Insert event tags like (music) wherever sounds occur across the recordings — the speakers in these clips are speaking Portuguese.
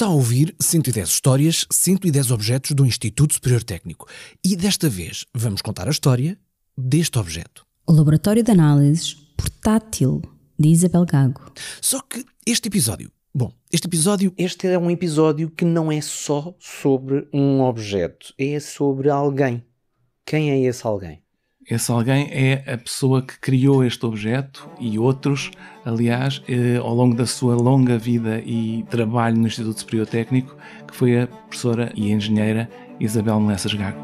Está a ouvir 110 histórias, 110 objetos do Instituto Superior Técnico. E desta vez vamos contar a história deste objeto. O Laboratório de Análises Portátil de Isabel Gago. Só que este episódio. Bom, este episódio. Este é um episódio que não é só sobre um objeto, é sobre alguém. Quem é esse alguém? Esse alguém é a pessoa que criou este objeto e outros, aliás, eh, ao longo da sua longa vida e trabalho no Instituto Superior Técnico, que foi a professora e engenheira Isabel Melessas Gago.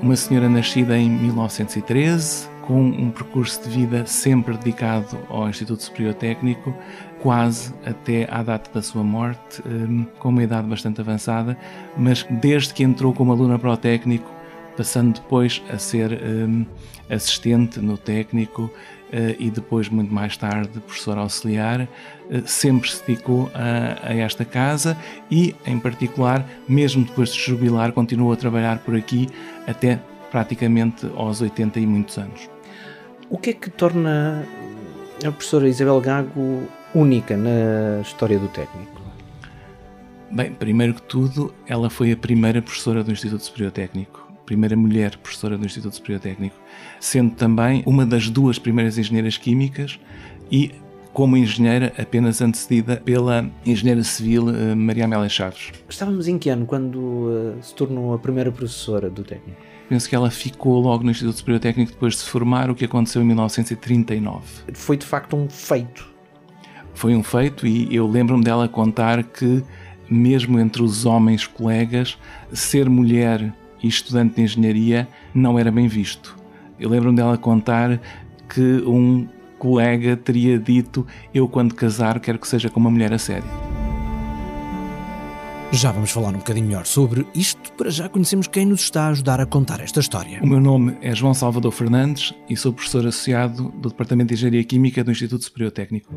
Uma senhora nascida em 1913, com um percurso de vida sempre dedicado ao Instituto Superior Técnico, quase até à data da sua morte, hum, com uma idade bastante avançada, mas desde que entrou como aluna para o técnico, passando depois a ser um, assistente no técnico uh, e depois, muito mais tarde, professor auxiliar, uh, sempre se dedicou a, a, esta casa e, em particular, mesmo depois de jubilar, continuou a trabalhar por aqui até praticamente aos 80 e muitos anos. O que é que torna a professora Isabel Gago única na história do técnico? Bem, primeiro que tudo, ela foi a primeira professora do Instituto Superior Técnico, primeira mulher professora do Instituto Superior Técnico, sendo também uma das duas primeiras engenheiras químicas e, como engenheira, apenas antecedida pela engenheira civil eh, Maria Amélia Chaves. Estávamos em que ano quando uh, se tornou a primeira professora do técnico? Penso que ela ficou logo no Instituto Superior Técnico depois de se formar, o que aconteceu em 1939. Foi de facto um feito. Foi um feito e eu lembro-me dela contar que, mesmo entre os homens colegas, ser mulher e estudante de engenharia não era bem visto. Eu lembro-me dela contar que um colega teria dito: Eu, quando casar, quero que seja com uma mulher a sério. Já vamos falar um bocadinho melhor sobre isto, para já conhecemos quem nos está a ajudar a contar esta história. O meu nome é João Salvador Fernandes e sou professor associado do Departamento de Engenharia Química do Instituto Superior Técnico.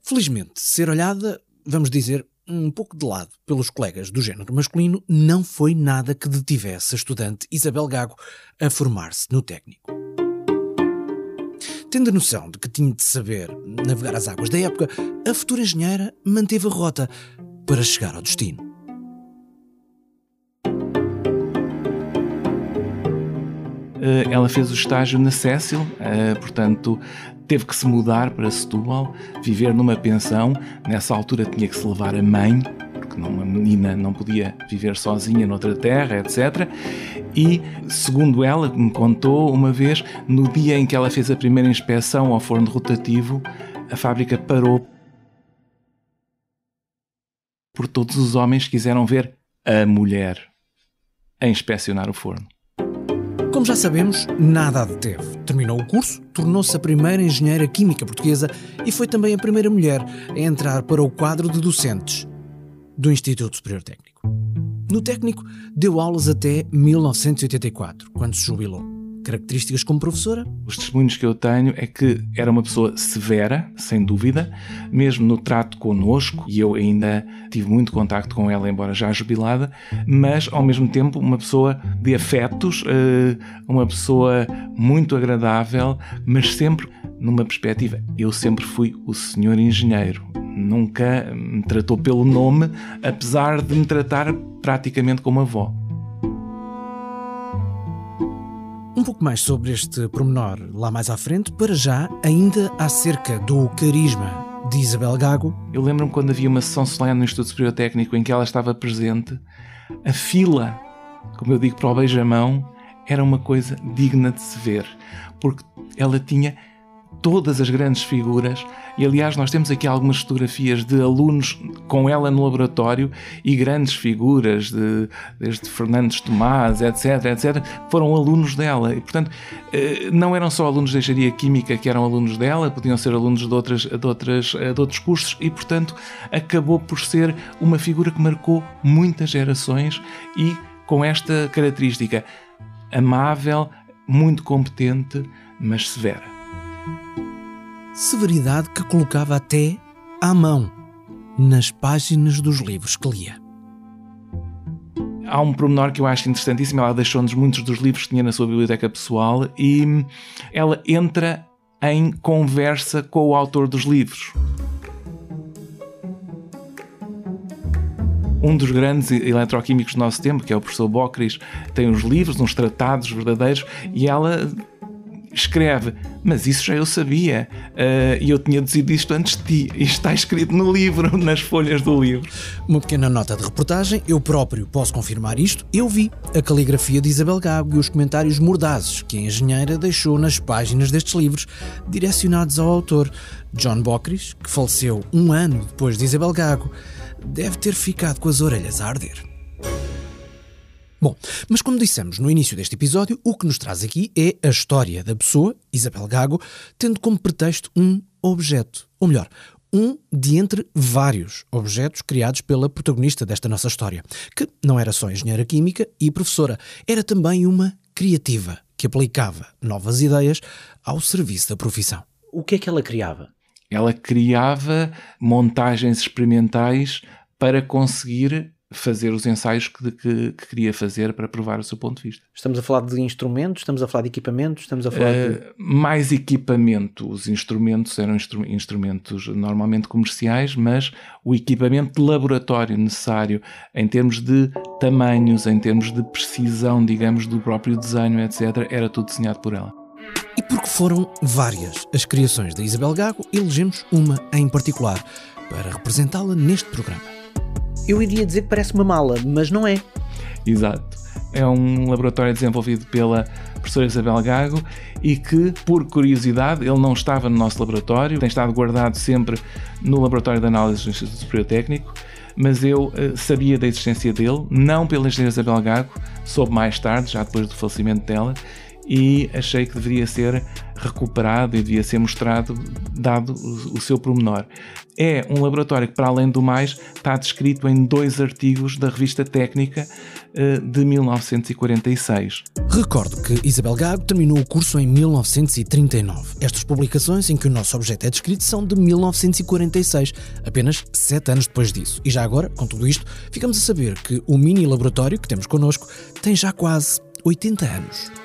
Felizmente, ser olhada, vamos dizer, um pouco de lado pelos colegas do género masculino, não foi nada que detivesse a estudante Isabel Gago a formar-se no técnico. Tendo a noção de que tinha de saber navegar as águas da época, a futura engenheira manteve a rota, para chegar ao destino. Eh, ela fez o estágio na Cécil, eh, portanto, teve que se mudar para Setúbal, viver numa pensão. Nessa altura tinha que se levar a mãe, porque uma menina não podia viver sozinha noutra terra, etc. E, segundo ela, me contou uma vez, no dia em que ela fez a primeira inspeção ao forno rotativo, a fábrica parou por todos os homens que quiseram ver a mulher a inspecionar o forno. Como já sabemos, nada a deteve. Terminou o curso, tornou-se a primeira engenheira química portuguesa e foi também a primeira mulher a entrar para o quadro de docentes do Instituto Superior Técnico. No técnico, deu aulas até 1984, quando se jubilou características como professora? Os testemunhos que eu tenho é que era uma pessoa severa, sem dúvida, mesmo no trato connosco, e eu ainda tive muito contacto com ela, embora já jubilada, mas ao mesmo tempo uma pessoa de afetos, eh, uma pessoa muito agradável, mas sempre numa perspectiva. Eu sempre fui o senhor engenheiro, nunca me tratou pelo nome, apesar de me tratar praticamente como avó. Um pouco mais sobre este promenor lá mais à frente, para já, ainda acerca do carisma de Isabel Gago. Eu lembro-me quando havia uma sessão solene no Instituto Superior Técnico em que ela estava presente, a fila, como eu digo, para o beijamão, era uma coisa digna de se ver, porque ela tinha todas as grandes figuras. E aliás, nós temos aqui algumas fotografias de alunos com ela no laboratório e grandes figuras, de, desde Fernandes Tomás, etc, etc, foram alunos dela. E, portanto, eh, não eram só alunos de engenharia química que eram alunos dela, podiam ser alunos de, outras, de, outras, eh, de outros cursos e, portanto, acabou por ser uma figura que marcou muitas gerações e com esta característica amável, muito competente, mas severa severidade que colocava até à mão nas páginas dos livros que lia. há um pormenor que eu acho interessantíssimo. Ela deixou-nos muitos dos livros que tinha na sua biblioteca pessoal e ela entra em conversa com o autor dos livros. Um dos grandes eletroquímicos do nosso tempo, que é o professor Bocris, tem uns livros, uns tratados verdadeiros, e ela escreve, mas isso já eu sabia uh, e eu tinha deduzido isto antes de ti. Isto está escrito no livro, (laughs) nas folhas do livro. Uma pequena nota de reportagem, eu próprio posso confirmar isto. Eu vi a caligrafia de Isabel Gago e os comentários mordazes que a engenheira deixou nas páginas destes livros, direcionados ao autor, John Bocris, que faleceu um ano depois de Isabel Gago, deve ter ficado com as orelhas a arder. Bom, mas como dissemos no início deste episódio, o que nos traz aqui é a história da pessoa, Isabel Gago, tendo como pretexto um objeto. Ou melhor, um de entre vários objetos criados pela protagonista desta nossa história, que não era só engenheira química e professora, era também uma criativa que aplicava novas ideias ao serviço da profissão. O que é que ela criava? Ela criava montagens experimentais para conseguir fazer os ensaios que, que, que, queria fazer para provar o seu ponto de vista. Estamos a falar de instrumentos, estamos a falar de equipamentos, estamos a falar uh, de... Mais equipamento. Os instrumentos eram instru instrumentos normalmente comerciais, mas o equipamento de laboratório necessário em termos de tamanhos, em termos de precisão, digamos, do próprio desenho, etc., era tudo desenhado por ela. E porque foram várias as criações da Isabel Gago, elegemos uma em particular para representá-la neste programa. Eu iria dizer que parece uma mala, mas não é. Exato. É um laboratório desenvolvido pela professora Isabel Gago e que, por curiosidade, ele não estava no nosso laboratório, tem estado guardado sempre no laboratório de análise do Instituto Superior Técnico, mas eu uh, sabia da existência dele, não pela engenheira Isabel Gago, soube mais tarde, já depois do falecimento dela, e achei que deveria ser recuperado e devia ser mostrado, dado o, seu promenor. É um laboratório que, para além do mais, está descrito em dois artigos da revista Técnica uh, de 1946. Recordo que Isabel Gago terminou o curso em 1939. Estas publicações em que o nosso objeto é descrito são de 1946, apenas sete anos depois disso. E já agora, com tudo isto, ficamos a saber que o mini laboratório que temos connosco tem já quase 80 anos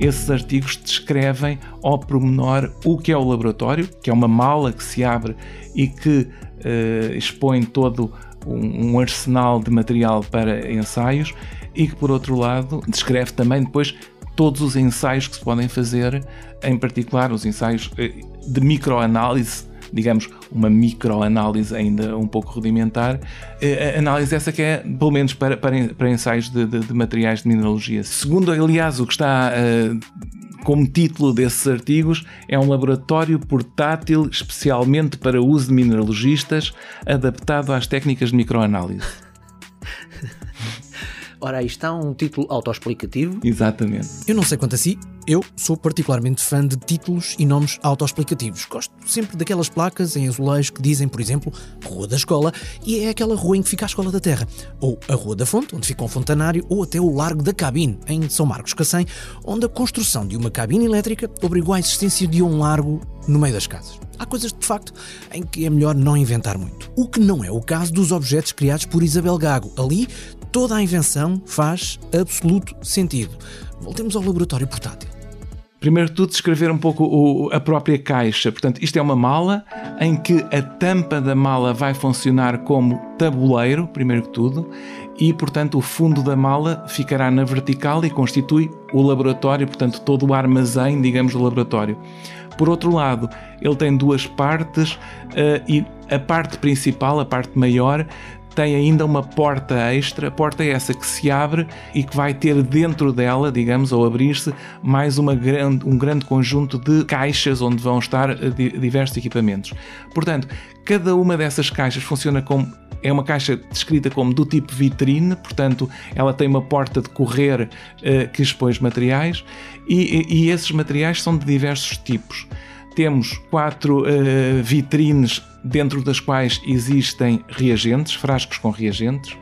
esses artigos descrevem ao pormenor o que é o laboratório, que é uma mala que se abre e que uh, expõe todo um, um, arsenal de material para ensaios e que, por outro lado, descreve também depois todos os ensaios que se podem fazer, em particular os ensaios eh, de microanálise digamos, uma microanálise ainda um pouco rudimentar, uh, análise essa que é, pelo menos para, para, para ensaios de, de, de, materiais de mineralogia. Segundo, aliás, o que está uh, como título desses artigos, é um laboratório portátil especialmente para uso de mineralogistas, adaptado às técnicas de microanálise. (laughs) Ora, aí está um título autoexplicativo. Exatamente. Eu não sei quanto a si, eu sou particularmente fã de títulos e nomes autoexplicativos. Gosto sempre daquelas placas em azulejo que dizem, por exemplo, Rua da Escola, e é aquela rua em que fica a Escola da Terra. Ou a Rua da Fonte, onde fica um fontanário, ou até o Largo da Cabine, em São Marcos Cacém, onde a construção de uma cabine elétrica obrigou à existência de um largo no meio das casas. Há coisas, de facto, em que é melhor não inventar muito. O que não é o caso dos objetos criados por Isabel Gago. Ali, toda a invenção faz absoluto sentido. Voltemos ao laboratório portátil. Primeiro de tudo, descrever um pouco o, a própria caixa. Portanto, isto é uma mala em que a tampa da mala vai funcionar como tabuleiro, primeiro que tudo, e, portanto, o fundo da mala ficará na vertical e constitui o laboratório, portanto, todo o armazém, digamos, do laboratório. Por outro lado, ele tem duas partes uh, e a parte principal, a parte maior, tem ainda uma porta extra, porta essa que se abre e que vai ter dentro dela, digamos, ao abrir-se, mais uma grande, um grande conjunto de caixas onde vão estar eh, diversos equipamentos. Portanto, cada uma dessas caixas funciona como é uma caixa descrita como do tipo vitrine, portanto, ela tem uma porta de correr uh, que expõe os materiais e, e, esses materiais são de diversos tipos. Temos quatro uh, vitrines dentro das quais existem reagentes, frascos com reagentes.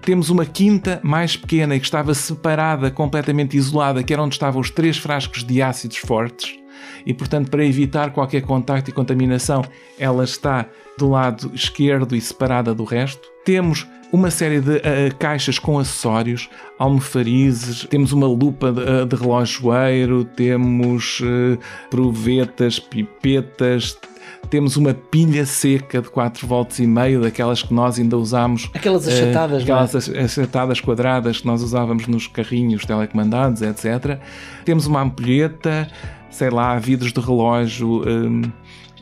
Temos uma quinta mais pequena que estava separada, completamente isolada, que era onde estavam os três frascos de ácidos fortes. E, portanto, para evitar qualquer contacto e contaminação, ela está do lado esquerdo e separada do resto. Temos uma série de uh, caixas com acessórios, almofarizes, temos uma lupa de, uh, de relojoeiro, temos uh, provetas, pipetas, temos uma pilha seca de 4 volts e meio, daquelas que nós ainda usamos. Aquelas achatadas, uh, Aquelas é? achatadas quadradas que nós usávamos nos carrinhos telecomandados, etc. Temos uma ampulheta, sei lá, vidros de relógio. Um, eh,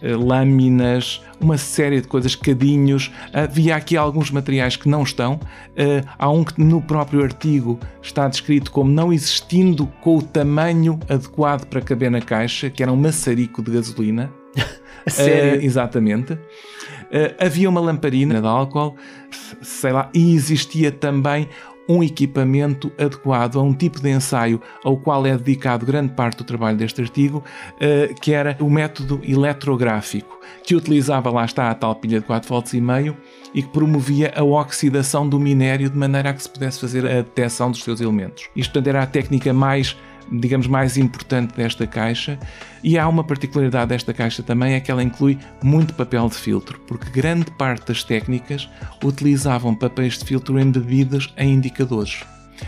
lâminas, uma série de coisas, cadinhos. Havia aqui alguns materiais que não estão. Eh, há um que no próprio artigo está descrito como não existindo com o tamanho adequado para caber na caixa, que era um maçarico de gasolina. (laughs) Sério? Uh, exatamente. Havia uma lamparina de álcool, sei lá, e existia também um equipamento adequado a um tipo de ensaio ao qual é dedicado grande parte do trabalho deste artigo, uh, que era o método eletrográfico, que utilizava, lá está, a tal pilha de 4 volts e meio e que promovia a oxidação do minério de maneira a que se pudesse fazer a detecção dos seus elementos. Isto, portanto, era a técnica mais digamos, mais importante desta caixa. E há uma particularidade desta caixa também, é que ela inclui muito papel de filtro, porque grande parte das técnicas utilizavam papéis de filtro embebidos em indicadores.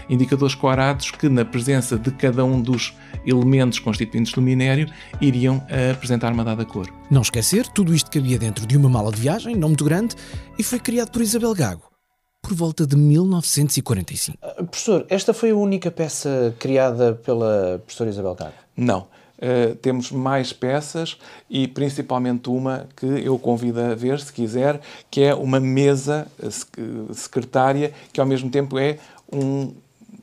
Indicadores corados que, na presença de cada um dos elementos constituintes do minério, iriam apresentar uma dada cor. Não esquecer, tudo isto cabia dentro de uma mala de viagem, não muito grande, e foi criado por Isabel Gago por volta de 1945. Uh, professor, esta foi a única peça criada pela professora Isabel Gago? Não. Uh, temos mais peças e principalmente uma que eu convido a ver, se quiser, que é uma mesa uh, secretária, que ao mesmo tempo é um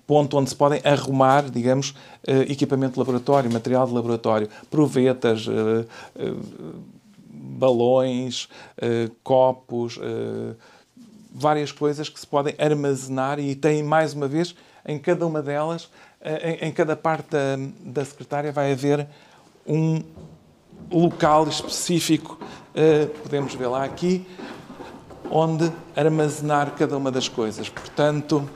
ponto onde se podem arrumar, digamos, uh, equipamento de laboratório, material de laboratório, provetas, balões, copos várias coisas que se podem armazenar e tem mais uma vez em cada uma delas, eh, em, em cada parte da, da secretária vai haver um local específico, uh, podemos ver lá aqui, onde armazenar cada uma das coisas. Portanto,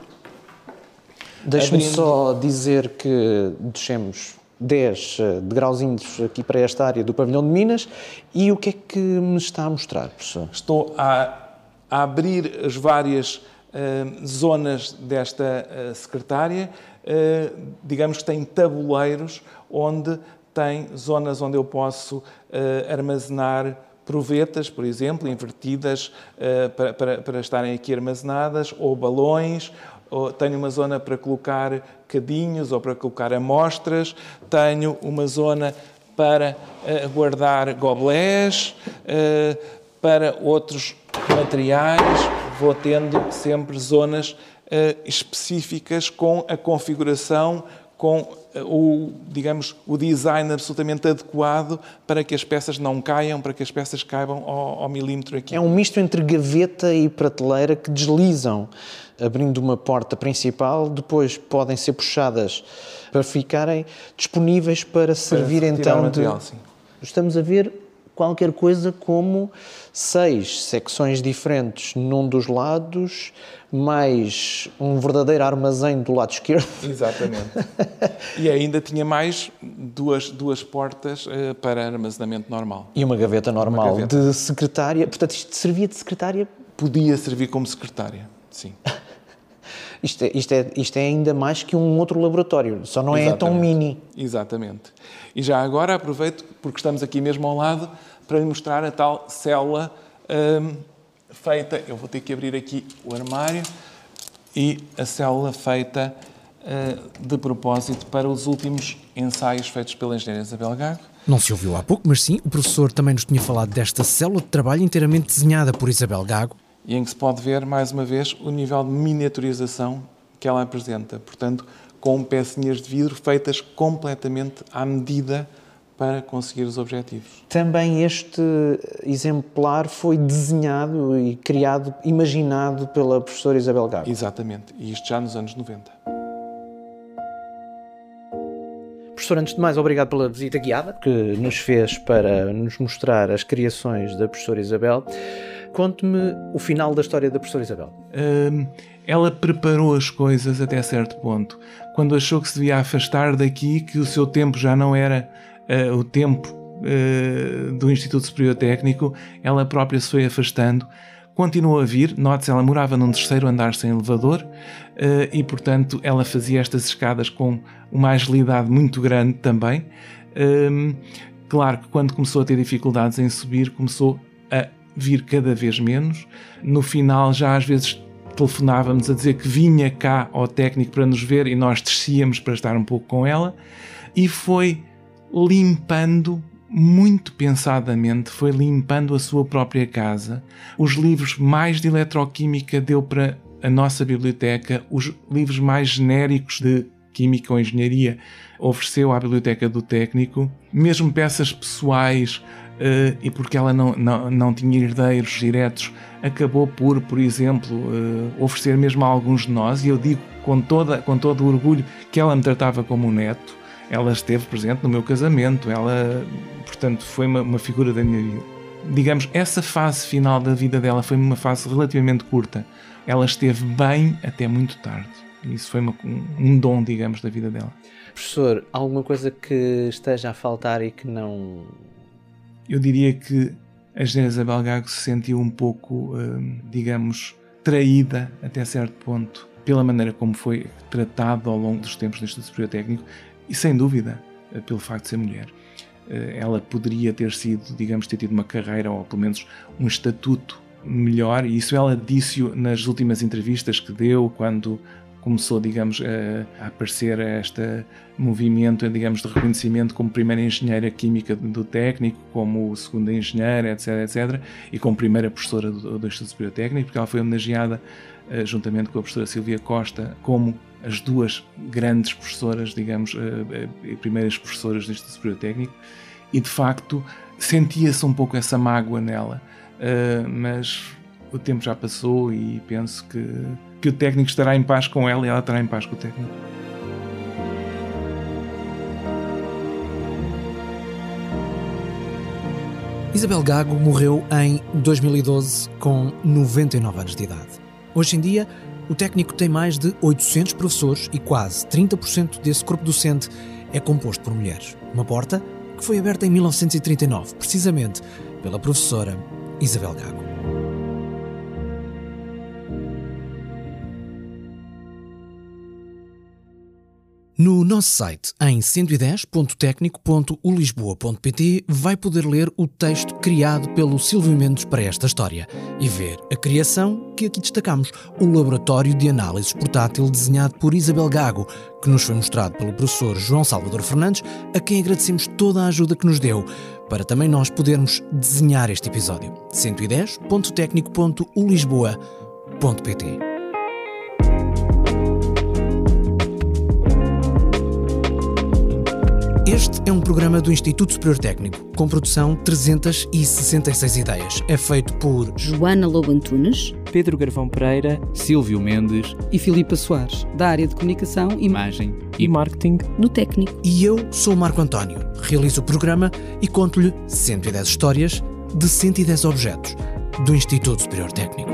deixe-me abrindo... só dizer que descemos 10 eh, degrauzinhos aqui para esta área do pavilhão de Minas e o que é que me está a mostrar, professor? Estou a a abrir as várias uh, zonas desta uh, secretária, uh, digamos que tem tabuleiros onde tem zonas onde eu posso armazenar provetas, por exemplo, invertidas para, para, para, estarem aqui armazenadas, ou balões, tenho uma zona para colocar cadinhos ou para colocar amostras, tenho uma zona para guardar gobelés, para outros materiais, vou tendo sempre zonas uh, específicas com a configuração, com uh, o, digamos, o design absolutamente adequado para que as peças não caiam, para que as peças caibam ao, ao milímetro aqui. É um misto entre gaveta e prateleira que deslizam, abrindo uma porta principal, depois podem ser puxadas para ficarem disponíveis para servir para então material, de... Sim. Estamos a ver qualquer coisa como seis secções diferentes num dos lados, mais um verdadeiro armazém do lado esquerdo. (laughs) Exatamente. e ainda tinha mais duas, duas portas uh, para armazenamento normal. E uma gaveta normal uma gaveta. de secretária. Portanto, isto servia de secretária? Podia servir como secretária, sim. (laughs) Isto é, isto, é, isto é ainda mais que um outro laboratório, só não Exatamente. é tão mini. Exatamente. E já agora aproveito, porque estamos aqui mesmo ao lado, para lhe mostrar a tal célula hum, feita. Eu vou ter que abrir aqui o armário e a célula feita uh, de propósito para os últimos ensaios feitos pela engenheira Isabel Gago. Não se ouviu há pouco, mas sim, o professor também nos tinha falado desta célula de trabalho inteiramente desenhada por Isabel Gago. E em que se pode ver, mais uma vez, o nível de miniaturização que ela apresenta. Portanto, com pecinhas de vidro feitas completamente à medida para conseguir os objetivos. Também este exemplar foi desenhado e criado, imaginado pela professora Isabel Gago. Exatamente, e isto já nos anos 90. Professor, antes de mais, obrigado pela visita guiada que nos fez para nos mostrar as criações da professora Isabel. Conte-me o final da história da professora Isabel. Um, ela preparou as coisas até certo ponto. Quando achou que se devia afastar daqui, que o seu tempo já não era uh, o tempo uh, do Instituto Superior Técnico, ela própria se foi afastando continuou a vir. Note-se, ela morava num terceiro andar sem elevador uh, e, portanto, ela fazia estas escadas com uma agilidade muito grande também. Um, claro que quando começou a ter dificuldades em subir, começou a vir cada vez menos. No final, já às vezes telefonávamos a dizer que vinha cá ao técnico para nos ver e nós descíamos para estar um pouco com ela. E foi limpando muito pensadamente, foi limpando a sua própria casa. Os livros mais de eletroquímica deu para a nossa biblioteca, os livros mais genéricos de química ou engenharia ofereceu à biblioteca do técnico, mesmo peças pessoais, uh, e porque ela não, não, não tinha herdeiros diretos, acabou por, por exemplo, uh, oferecer mesmo a alguns de nós, e eu digo com, toda, com todo o orgulho que ela me tratava como um neto. Ela esteve presente no meu casamento, ela, portanto, foi uma, uma figura da minha vida. Digamos, essa fase final da vida dela foi uma fase relativamente curta. Ela esteve bem até muito tarde. Isso foi uma, um dom, digamos, da vida dela. Professor, alguma coisa que esteja a faltar e que não. Eu diria que a Isabel Gago se sentiu um pouco, hum, digamos, traída até certo ponto pela maneira como foi tratado ao longo dos tempos do Instituto Superior Técnico e, sem dúvida, pelo facto de ser mulher. Eh, ela poderia ter sido, digamos, ter tido uma carreira ou pelo menos um estatuto melhor, e isso ela disse nas últimas entrevistas que deu, quando começou, digamos, a, aparecer este movimento, digamos, de reconhecimento como primeira engenheira química do técnico, como segunda engenheira, etc, etc, e como primeira professora do, do Instituto Superior Técnico, porque ela foi homenageada uh, juntamente com a professora Silvia Costa como as duas grandes professoras, digamos, uh, uh, primeiras professoras do Instituto Superior Técnico, e de facto sentia-se um pouco essa mágoa nela, mas o tempo já passou e penso que que o técnico estará em paz com ela e ela estará em paz com o técnico. Isabel Gago morreu em 2012 com 99 anos de idade. Hoje em dia, o técnico tem mais de 800 professores e quase 30% desse corpo docente é composto por mulheres. Uma porta que foi aberta em 1939, precisamente pela professora Isabel Gago. No nosso site, em 110.tecnico.ulisboa.pt, vai poder ler o texto criado pelo Silvio Mendes para esta história e ver a criação que aqui destacamos, o laboratório de análises portátil desenhado por Isabel Gago, que nos foi mostrado pelo professor João Salvador Fernandes, a quem agradecemos toda a ajuda que nos deu para também nós podermos desenhar este episódio. 110.tecnico.ulisboa.pt Este é um programa do Instituto Superior Técnico, com produção 366 ideias. É feito por Joana Lobo Antunes, Pedro Garvão Pereira, Silvio Mendes e Filipa Soares, da área de comunicação, imagem e marketing do técnico. E eu sou Marco António, realizo o programa e conto-lhe 110 histórias de 110 objetos do Instituto Superior Técnico.